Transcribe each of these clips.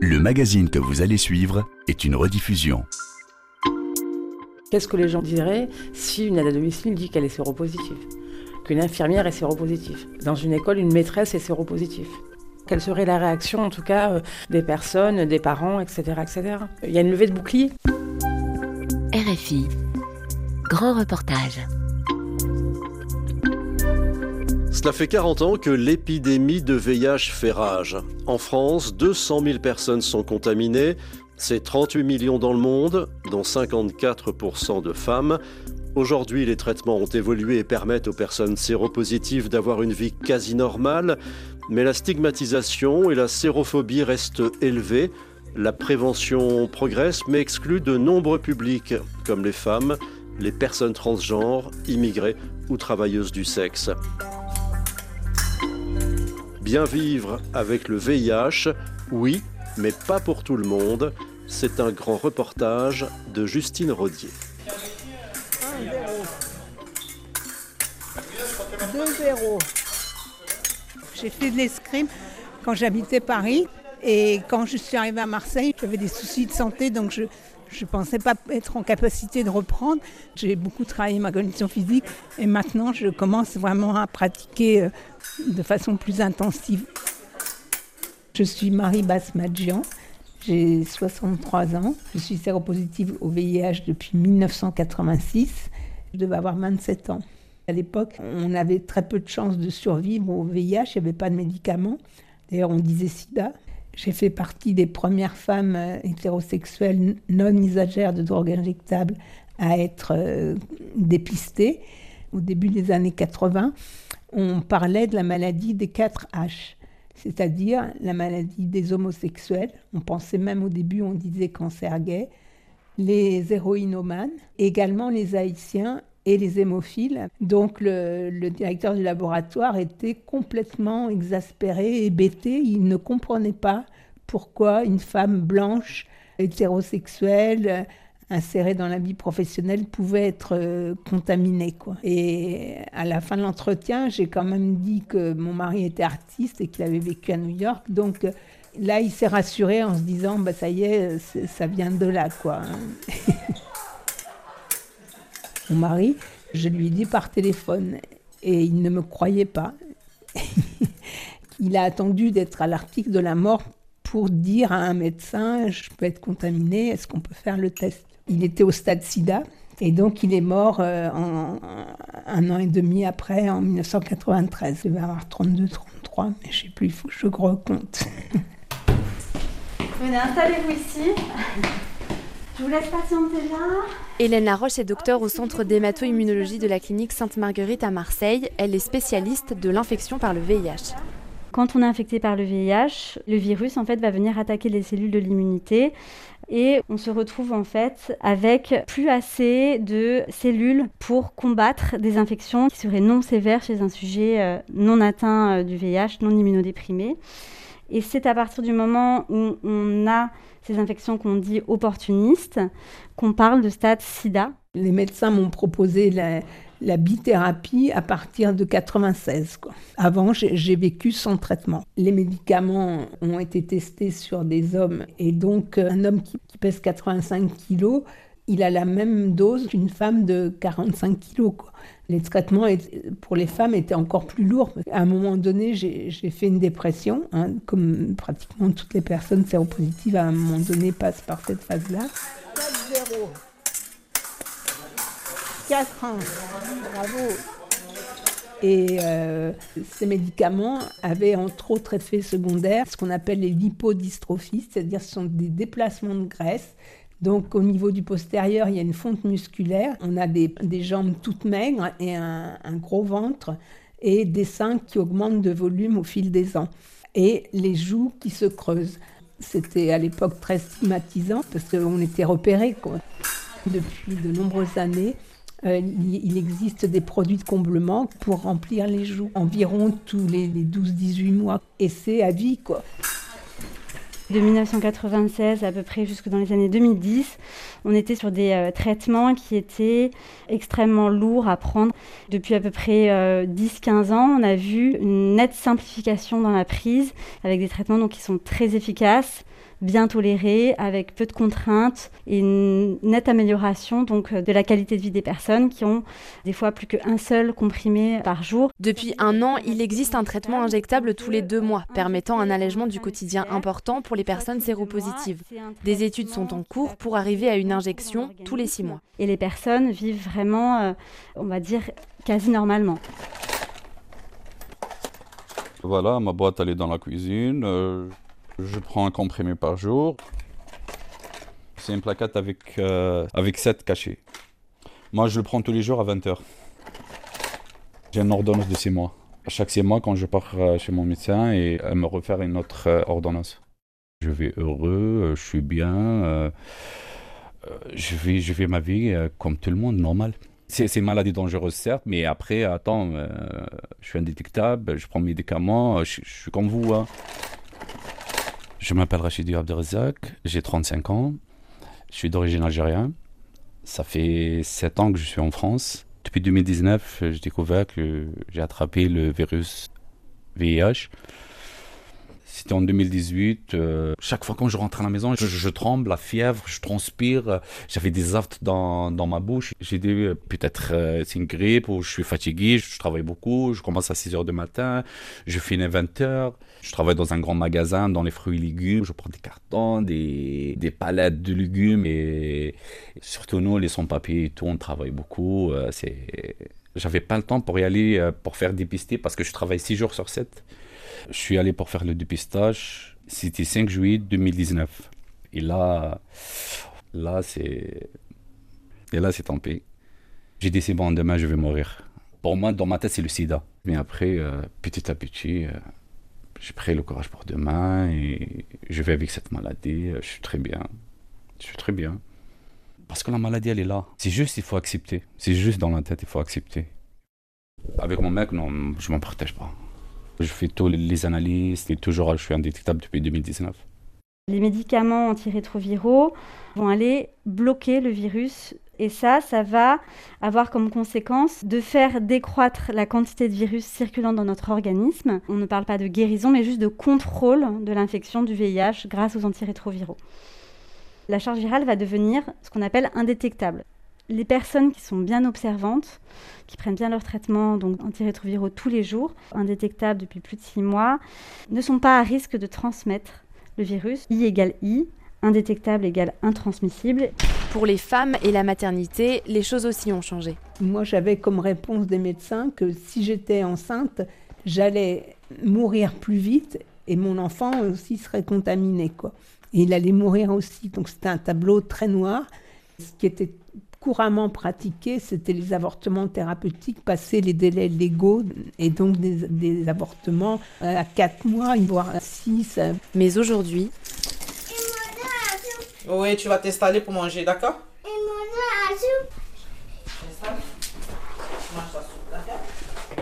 Le magazine que vous allez suivre est une rediffusion. Qu'est-ce que les gens diraient si une aide à domicile dit qu'elle est séropositive Qu'une infirmière est séropositive Dans une école, une maîtresse est séropositive? Quelle serait la réaction, en tout cas, euh, des personnes, des parents, etc., etc. Il y a une levée de bouclier. RFI, grand reportage. Cela fait 40 ans que l'épidémie de VIH fait rage. En France, 200 000 personnes sont contaminées. C'est 38 millions dans le monde, dont 54% de femmes. Aujourd'hui, les traitements ont évolué et permettent aux personnes séropositives d'avoir une vie quasi normale, mais la stigmatisation et la sérophobie restent élevées. La prévention progresse mais exclut de nombreux publics, comme les femmes, les personnes transgenres, immigrées ou travailleuses du sexe. Bien vivre avec le VIH, oui, mais pas pour tout le monde. C'est un grand reportage de Justine Rodier. 2-0. J'ai fait de l'escrime quand j'habitais Paris. Et quand je suis arrivée à Marseille, j'avais des soucis de santé, donc je ne pensais pas être en capacité de reprendre. J'ai beaucoup travaillé ma condition physique et maintenant je commence vraiment à pratiquer euh, de façon plus intensive. Je suis Marie Basmadjian, j'ai 63 ans, je suis séropositive au VIH depuis 1986, je devais avoir 27 ans. À l'époque, on avait très peu de chances de survivre au VIH, il n'y avait pas de médicaments. D'ailleurs, on disait sida. J'ai fait partie des premières femmes euh, hétérosexuelles non usagères de drogue injectable à être euh, dépistées. Au début des années 80, on parlait de la maladie des 4 H, c'est-à-dire la maladie des homosexuels. On pensait même au début, on disait cancer gay, les héroïnomanes, également les haïtiens et les hémophiles. Donc le, directeur du laboratoire était complètement exaspéré et bêté. Il ne comprenait pas pourquoi une femme blanche, hétérosexuelle, insérée dans la vie professionnelle pouvait être euh, contaminée. Et à la fin de l'entretien, j'ai quand même dit que mon mari était artiste et qu'il avait vécu à New York. Donc euh, là, il s'est rassuré en se disant, bah, ça y est, ça vient de là. quoi. mon mari, je lui ai dit par téléphone et il ne me croyait pas. il a attendu d'être à l'article de la mort pour dire à un médecin je peux être contaminé, est-ce qu'on peut faire le test? Il était au stade sida et donc il est mort euh, un an et demi après, en 1993. Il va avoir 32, 33, mais je ne sais plus, il faut que je recompte. Venez, installez-vous ici. Je vous laisse patienter là. Hélène Laroche est docteur au centre d'hémato-immunologie de la clinique Sainte-Marguerite à Marseille. Elle est spécialiste de l'infection par le VIH. Quand on est infecté par le VIH, le virus en fait va venir attaquer les cellules de l'immunité et on se retrouve en fait avec plus assez de cellules pour combattre des infections qui seraient non sévères chez un sujet euh, non atteint euh, du VIH, non immunodéprimé. Et c'est à partir du moment où on a ces infections qu'on dit opportunistes qu'on parle de stade sida. Les médecins m'ont proposé la, la bithérapie à partir de 96. Quoi. Avant, j'ai vécu sans traitement. Les médicaments ont été testés sur des hommes et donc un homme qui, pèse 85 kilos, il a la même dose qu'une femme de 45 kilos. Les traitements pour les femmes étaient encore plus lourds. À un moment donné, j'ai fait une dépression, hein, comme pratiquement toutes les personnes séropositives à un moment donné passent par cette phase-là. 4-0. 4 ans. Bravo. Et euh, ces médicaments avaient entre autres effets secondaires ce qu'on appelle les lipodystrophies, c'est-à-dire ce sont des déplacements de graisse donc au niveau du postérieur, il y a une fonte musculaire, on a des, jambes toutes maigres et un, gros ventre et des seins qui augmentent de volume au fil des ans et les joues qui se creusent. C'était à l'époque très stigmatisant parce qu'on était repérés. Depuis de nombreuses années, euh, il existe des produits de comblement pour remplir les joues environ tous les, les 12-18 mois et c'est à vie quoi. De 1996 à peu près jusque dans les années 2010, on était sur des euh, traitements qui étaient extrêmement lourds à prendre. Depuis à peu près 10-15 euh, ans, on a vu une nette simplification dans la prise avec des traitements donc, qui sont très efficaces, bien toléré, avec peu de contraintes et une nette amélioration donc de la qualité de vie des personnes qui ont des fois plus qu'un seul comprimé par jour. Depuis un an, il existe un traitement injectable tous les deux mois, permettant un allègement du quotidien important pour les personnes séropositives. Des études sont en cours pour arriver à une injection tous les six mois. Et les personnes vivent vraiment, euh, on va dire, quasi normalement. Voilà, ma boîte elle est dans la cuisine. Euh, je prends un comprimé par jour. C'est une plaquette avec, euh, avec 7 cachets. Moi, je le prends tous les jours à 20h. J'ai une ordonnance de 6 mois. À chaque 6 mois, quand je pars euh, chez mon médecin, et elle me refaire une autre ordonnance. Je vais heureux, je suis bien. je, vis, je vis ma vie comme tout le monde, normal. C'est une maladie dangereuse, certes, mais après, attends, euh, je suis indétectable, je prends mes médicaments, je, suis comme vous. Hein. Je m'appelle Rachid Abdelrazak, j'ai 35 ans, je suis d'origine algérienne. Ça fait 7 ans que je suis en France. Depuis 2019, j'ai découvert que j'ai attrapé le virus VIH. C'était en 2018. Euh, chaque fois quand je rentre à la maison, je, tremble, la fièvre, je transpire. J'avais des aftes dans, dans ma bouche. J'ai dit euh, peut-être euh, c'est une grippe ou je suis fatigué. Je, travaille beaucoup. Je commence à 6 heures du matin. Je finis 20 heures. Je travaille dans un grand magasin dans les fruits et légumes. Je prends des cartons, des, des palettes de légumes et, surtout nous, les sans-papiers et tout, on travaille beaucoup. c'est j'avais pas le temps pour y aller pour faire dépister parce que je travaille 6 jours sur 7. Je suis allé pour faire le dépistage. C'était 5 juillet 2019. Et là, là, c'est. Et là, c'est pis. J'ai dit, c'est bon, demain, je vais mourir. Pour moi, dans ma tête, c'est le sida. Mais après, euh, petit à petit, euh, j'ai pris le courage pour demain et je vais avec cette maladie. Je suis très bien. Je suis très bien. Parce que la maladie, elle est là. C'est juste, il faut accepter. C'est juste dans la tête, il faut accepter. Avec mon mec, non, je m'en protège pas. Je fais tous les analyses et toujours je suis indétectable depuis 2019. Les médicaments antirétroviraux vont aller bloquer le virus et ça, ça va avoir comme conséquence de faire décroître la quantité de virus circulant dans notre organisme. On ne parle pas de guérison, mais juste de contrôle de l'infection du VIH grâce aux antirétroviraux. La charge virale va devenir ce qu'on appelle indétectable les personnes qui sont bien observantes, qui prennent bien leur traitement donc antirétroviraux tous les jours, indétectables depuis plus de six mois, ne sont pas à risque de transmettre le virus. I égale I, indétectable égale intransmissible. Pour les femmes et la maternité, les choses aussi ont changé. Moi, j'avais comme réponse des médecins que si j'étais enceinte, j'allais mourir plus vite et mon enfant aussi serait contaminé. Quoi. Et il allait mourir aussi. Donc c'était un tableau très noir. Ce qui était couramment pratiqué, c'était les avortements thérapeutiques, passer les délais légaux, et donc des, avortements à 4 mois, voire à 6. Mais aujourd'hui... Oui, tu vas t'installer pour manger, d'accord?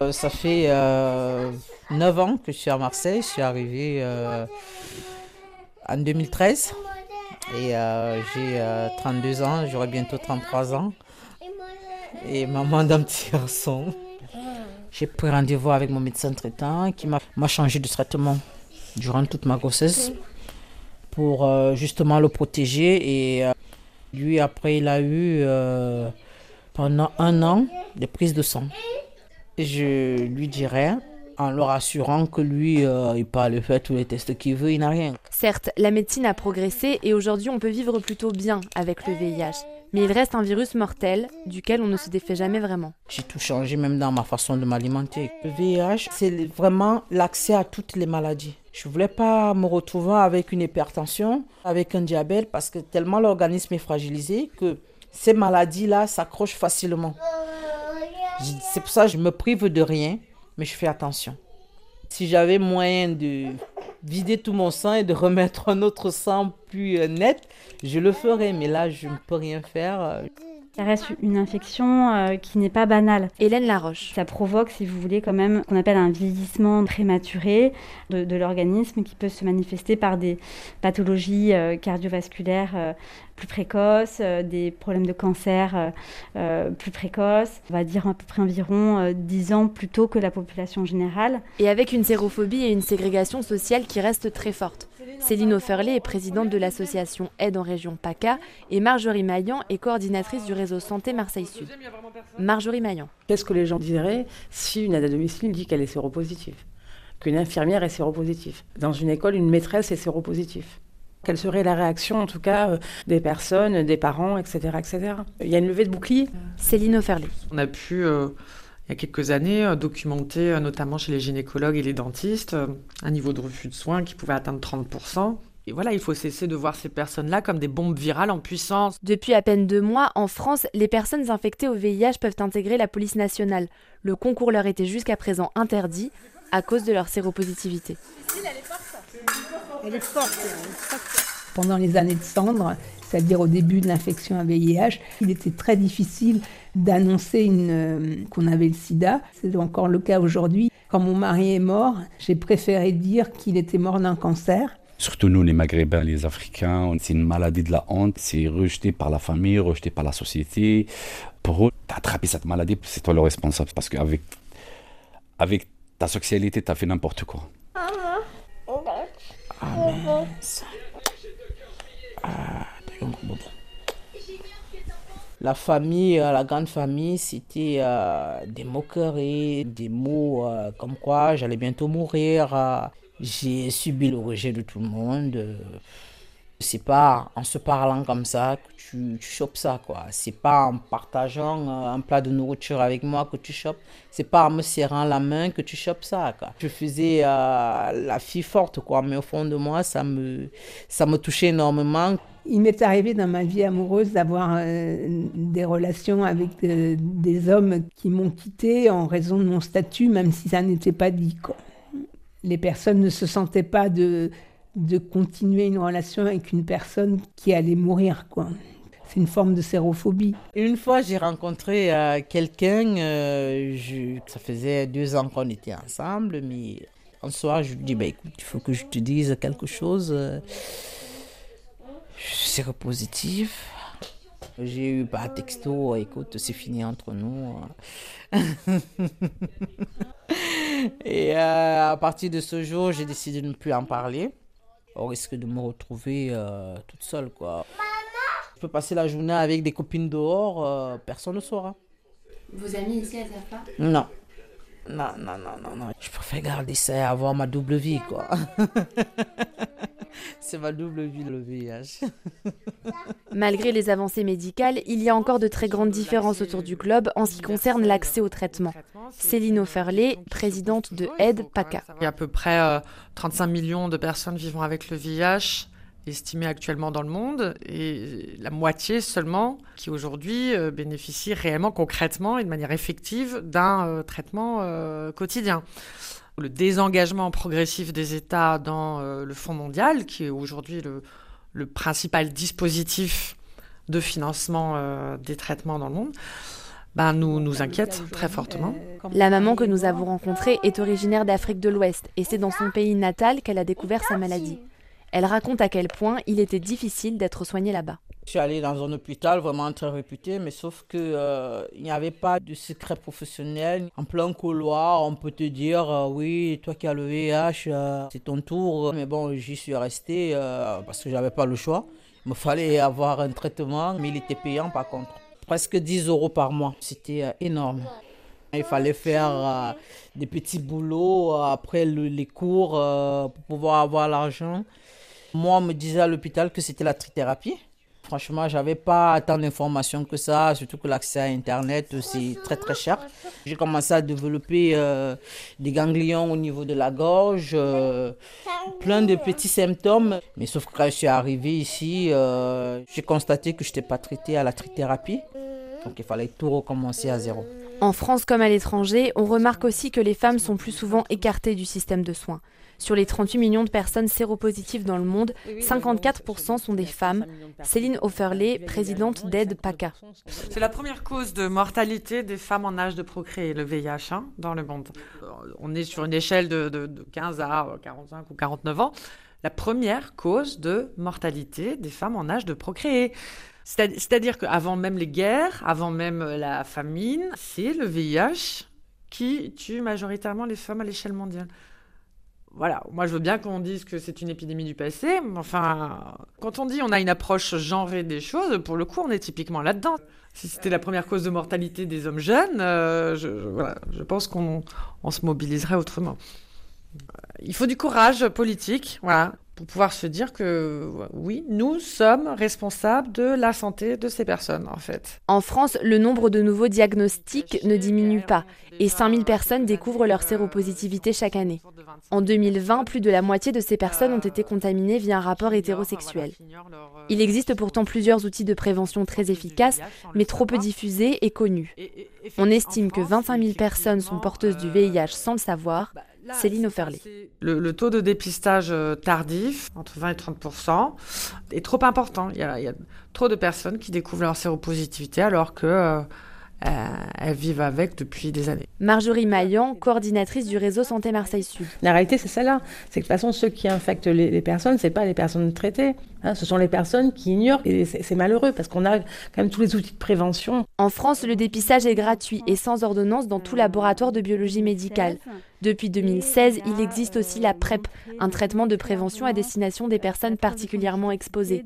Euh, Ça fait euh, 9 ans que je suis à Marseille. Je suis arrivée euh, en 2013. Et euh, j'ai 32 euh, ans, j'aurai bientôt 33 ans. Et maman d'un petit garçon. J'ai pris rendez-vous avec mon médecin traitant qui m'a changé de traitement durant toute ma grossesse pour euh, justement le protéger. Et lui, après, il a eu pendant un an des prises de sang. Je lui dirais en leur assurant que lui, euh, il peut aller faire tous les tests qu'il veut, il n'a rien. Certes, la médecine a progressé et aujourd'hui on peut vivre plutôt bien avec le VIH. Mais il reste un virus mortel duquel on ne se défait jamais vraiment. J'ai tout changé même dans ma façon de m'alimenter. Le VIH, c'est vraiment l'accès à toutes les maladies. Je ne voulais pas me retrouver avec une hypertension, avec un diabète, parce que tellement l'organisme est fragilisé que ces maladies-là s'accrochent facilement. C'est pour ça que je me prive de rien mais je fais attention. Si j'avais moyen de vider tout mon sang et de remettre un autre sang plus euh, net, je le ferais. Mais là, je ne peux rien faire. Euh. Ça reste une infection euh, qui n'est pas banale. Hélène Laroche. Ça provoque, si vous voulez, quand même qu'on appelle un vieillissement prématuré de, l'organisme qui peut se manifester par des pathologies cardiovasculaires plus précoces, euh, des problèmes de cancer euh, euh, plus précoces, on va dire à peu près environ 10 ans plus tôt que la population générale. Et avec une sérophobie et une ségrégation sociale qui restent très fortes. Céline Offerley est présidente de l'association Aide en région PACA et Marjorie Maillan est coordinatrice du réseau Santé Marseille Sud. Marjorie Maillan. Qu'est-ce que les gens diraient si une aide à domicile dit qu'elle est séropositive? Qu'une infirmière est séropositive? Dans une école, une maîtresse est séropositive? Quelle serait la réaction, en tout cas, euh, des personnes, des parents, etc., etc. Il y a une levée de bouclier? Céline Offerley. On a pu, euh, il y a quelques années, euh, documenter, notamment chez les gynécologues et les dentistes, un niveau de refus de soins qui pouvait atteindre 30%. Et voilà, il faut cesser de voir ces personnes-là comme des bombes virales en puissance. Depuis à peine deux mois, en France, les personnes infectées au VIH peuvent intégrer la police nationale. Le concours leur était jusqu'à présent interdit à cause de leur séropositivité. Elle est forte. Pendant les années de cendre, c'est-à-dire au début de l'infection à VIH, il était très difficile d'annoncer euh, qu'on avait le sida. C'est encore le cas aujourd'hui. Quand mon mari est mort, j'ai préféré dire qu'il était mort d'un cancer. Surtout nous, les Maghrébins, les Africains, c'est une maladie de la honte, c'est rejeté par la famille, rejeté par la société. Pour eux, d'attraper cette maladie, c'est toi le responsable. Parce qu'avec avec ta sexualité, tu as fait n'importe quoi. Ah, la famille, euh, la grande famille, c'était euh, des moqueries, des mots euh, comme quoi j'allais bientôt mourir. J'ai subi le rejet de tout le monde. C'est pas en se parlant comme ça que tu, tu chopes ça, quoi. C'est pas en partageant euh, un plat de nourriture avec moi que tu chopes. C'est pas en me serrant la main que tu chopes ça, quoi. Je faisais euh, la fille forte, quoi. Mais au fond de moi, ça me, ça me touchait énormément. Il m'est arrivé dans ma vie amoureuse d'avoir euh, des relations avec des hommes qui m'ont quitté en raison de mon statut, même si ça n'était pas dit, quoi. Les personnes ne se sentaient pas de de continuer une relation avec une personne qui allait mourir, quoi. C'est une forme de sérophobie. Une fois, j'ai rencontré euh, quelqu'un, euh, ça faisait deux ans qu'on était ensemble, mais un soir, je lui dis, bah, écoute, il faut que je te dise quelque chose. Je suis. J'ai eu par texto, écoute, c'est fini entre nous. Et euh, à partir de ce jour, j'ai décidé de ne plus en parler on risque de me retrouver euh, toute seule, quoi. Je peux passer la journée avec des copines dehors, euh, personne ne saura. Vos amis ici, elles savent pas? Non. Non, non, non, non, non. Je préfère garder ça et avoir ma double vie, quoi. C'est ma double vie, le VIH. Malgré les avancées médicales, il y a encore de très grandes différences autour du globe en ce qui concerne l'accès au traitement. Céline Offerley, présidente de Aide PACA. Il y a à peu près 35 euh, millions de personnes vivant avec le VIH estimées actuellement dans le monde et la moitié seulement qui aujourd'hui euh, bénéficient réellement concrètement et de manière effective d'un euh, traitement quotidien le désengagement progressif des États dans euh, le Fonds mondial, qui est aujourd'hui le, principal dispositif de financement euh, des traitements dans le monde, ben, nous, nous inquiète très fortement. La maman que nous avons rencontrée est originaire d'Afrique de l'Ouest et c'est dans son pays natal qu'elle a découvert sa maladie. Elle raconte à quel point il était difficile d'être soignée là-bas. Je suis allée dans un hôpital vraiment très réputé, mais sauf que euh, n'y avait pas de secret professionnel. En plein couloir, on peut te dire euh, oui, toi qui as le VIH, euh, c'est ton tour. Mais bon, j'y suis resté parce que j'avais pas le choix. Il me fallait avoir un traitement, mais il était payant par contre. Presque 10 euros par mois. C'était énorme. Il fallait faire des petits boulots après les cours pour pouvoir avoir l'argent. Moi, on me disait à l'hôpital que c'était la trithérapie. Franchement, j'avais pas tant d'informations que ça, surtout que l'accès à Internet, c'est très très cher. J'ai commencé à développer euh, des ganglions au niveau de la gorge, euh, plein de petits symptômes. Mais sauf que quand je suis arrivée ici, euh, j'ai constaté que je n'étais pas traitée à la trithérapie. Donc il fallait tout recommencer à zéro. En France comme à l'étranger, on remarque aussi que les femmes sont plus souvent écartées du système de soins. Sur les 38 millions de personnes séropositives dans le monde, 54% sont des femmes. Céline Offerley, présidente d'Aide PACA. C'est la première cause de mortalité des femmes en âge de procréer, le VIH, hein, dans le monde. Euh, on est sur une échelle de, 15 à 45 ou 49 ans. La première cause de mortalité des femmes en âge de procréer. C'est-à-dire qu'avant même les guerres, avant même la famine, c'est le VIH qui tue majoritairement les femmes à l'échelle mondiale. voilà, moi je veux bien qu'on dise que c'est une épidémie du passé, mais enfin, quand on dit on a une approche genrée des choses, pour le coup, on est typiquement là-dedans. Si c'était la première cause de mortalité des hommes jeunes, euh, je, voilà, je pense qu'on se mobiliserait autrement. Il faut du courage politique, pour pouvoir se dire que oui, nous sommes responsables de la santé de ces personnes, en fait. En France, le nombre de nouveaux diagnostics ne diminue pas et 5000 personnes découvrent leur séropositivité chaque année. En 2020, plus de la moitié de ces personnes ont été contaminées via un rapport hétérosexuel. Il existe pourtant plusieurs outils de prévention très efficaces, mais trop peu diffusés et connus. On estime que 25 000 personnes sont porteuses du VIH sans le savoir, Céline Offerley. Le, taux de dépistage euh, tardif, entre 20 et 30 est trop important. Il y, a, trop de personnes qui découvrent leur séropositivité alors que euh, euh, elles vivent avec depuis des années. Marjorie Maillan, coordinatrice du réseau Santé Marseille Sud. La réalité, c'est celle-là. C'est que de toute façon, ceux qui infectent les, personnes, ce n'est pas les personnes traitées. Hein. ce sont les personnes qui ignorent. Et c'est malheureux parce qu'on a quand même tous les outils de prévention. En France, le dépistage est gratuit et sans ordonnance dans tout laboratoire de biologie médicale. Depuis 2016, il existe aussi la PrEP, un traitement de prévention à destination des personnes particulièrement exposées.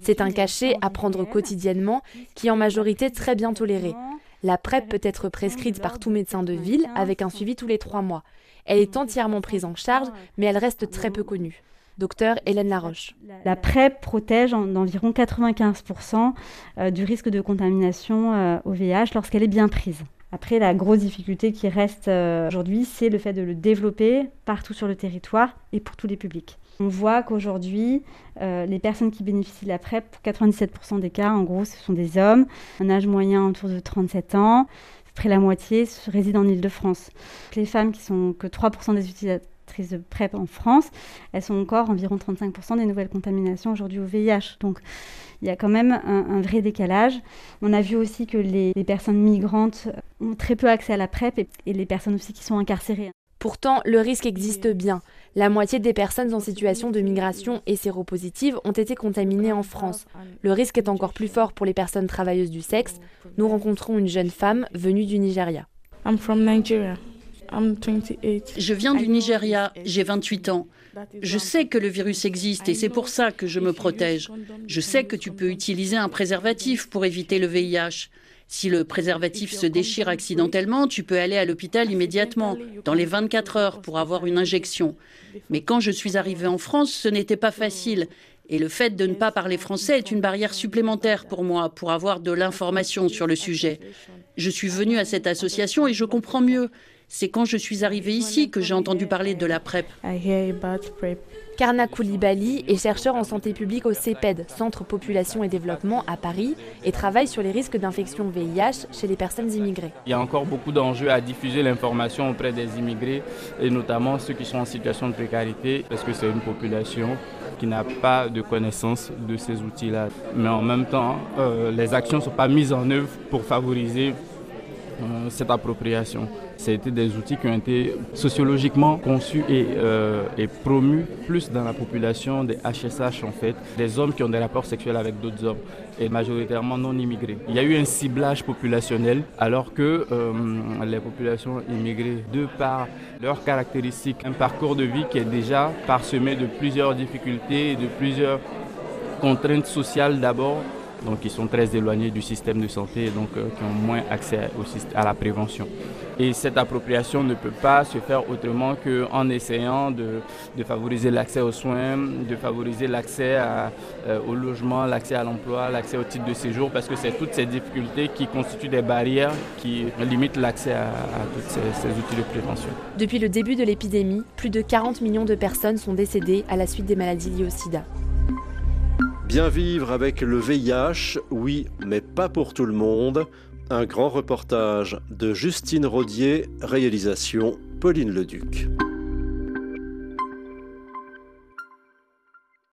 C'est un cachet à prendre quotidiennement qui est en majorité très bien toléré. La PrEP peut être prescrite par tout médecin de ville avec un suivi tous les trois mois. Elle est entièrement prise en charge, mais elle reste très peu connue. Docteur Hélène Laroche. La PrEP protège d'environ 95% euh, du risque de contamination euh, au VIH lorsqu'elle est bien prise. Après, la grosse difficulté qui reste euh, aujourd'hui, c'est le fait de le développer partout sur le territoire et pour tous les publics. On voit qu'aujourd'hui, euh, les personnes qui bénéficient de la PrEP, pour 97% des cas, en gros, ce sont des hommes, un âge moyen autour de 37 ans. Près la moitié résident en Ile-de-France. Les femmes qui sont que 3% des utilisatrices de PrEP en France, elles sont encore environ 35% des nouvelles contaminations aujourd'hui au VIH. Donc il y a quand même un, vrai décalage. On a vu aussi que les, personnes migrantes ont très peu accès à la PrEP et les personnes aussi qui sont incarcérées. Pourtant, le risque existe bien. La moitié des personnes en situation de migration et séropositives ont été contaminées en France. Le risque est encore plus fort pour les personnes travailleuses du sexe. Nous rencontrons une jeune femme venue du Nigeria. Je viens du Nigeria, j'ai 28 ans. Je sais que le virus existe et c'est pour ça que je me protège. Je sais que tu peux utiliser un préservatif pour éviter le VIH. Si le préservatif se déchire accidentellement, tu peux aller à l'hôpital immédiatement, dans les 24 heures, pour avoir une injection. Mais quand je suis arrivée en France, ce n'était pas facile. Et le fait de ne pas parler français est une barrière supplémentaire pour moi, pour avoir de l'information sur le sujet. Je suis venue à cette association et je comprends mieux. C'est quand je suis arrivée ici que j'ai entendu parler de la PrEP. Karna Koulibaly est chercheur en santé publique au CEPED, Centre Population et Développement à Paris, et travaille sur les risques d'infection VIH chez les personnes immigrées. Il y a encore beaucoup d'enjeux à diffuser l'information auprès des immigrés, et notamment ceux qui sont en situation de précarité, parce que c'est une population qui n'a pas de connaissance de ces outils-là. Mais en même temps, euh, les actions ne sont pas mises en œuvre pour favoriser euh, cette appropriation. C'était des outils qui ont été sociologiquement conçus euh, et, promus plus dans la population des HSH en fait, des hommes qui ont des rapports sexuels avec d'autres hommes et majoritairement non immigrés. Il y a eu un ciblage populationnel alors que euh, les populations immigrées, de par leurs caractéristiques, un parcours de vie qui est déjà parsemé de plusieurs difficultés et de plusieurs contraintes sociales d'abord donc qui sont très éloignés du système de santé et donc euh, qui ont moins accès à la prévention. Et cette appropriation ne peut pas se faire autrement qu'en essayant de, favoriser l'accès aux soins, de favoriser l'accès euh, au logement, l'accès à l'emploi, l'accès au titre de séjour, parce que c'est toutes ces difficultés qui constituent des barrières qui limitent l'accès à, tous ces, ces outils de prévention. Depuis le début de l'épidémie, plus de 40 millions de personnes sont décédées à la suite des maladies liées au sida. Bien vivre avec le VIH, oui, mais pas pour tout le monde. Un grand reportage de Justine Rodier, réalisation Pauline Leduc.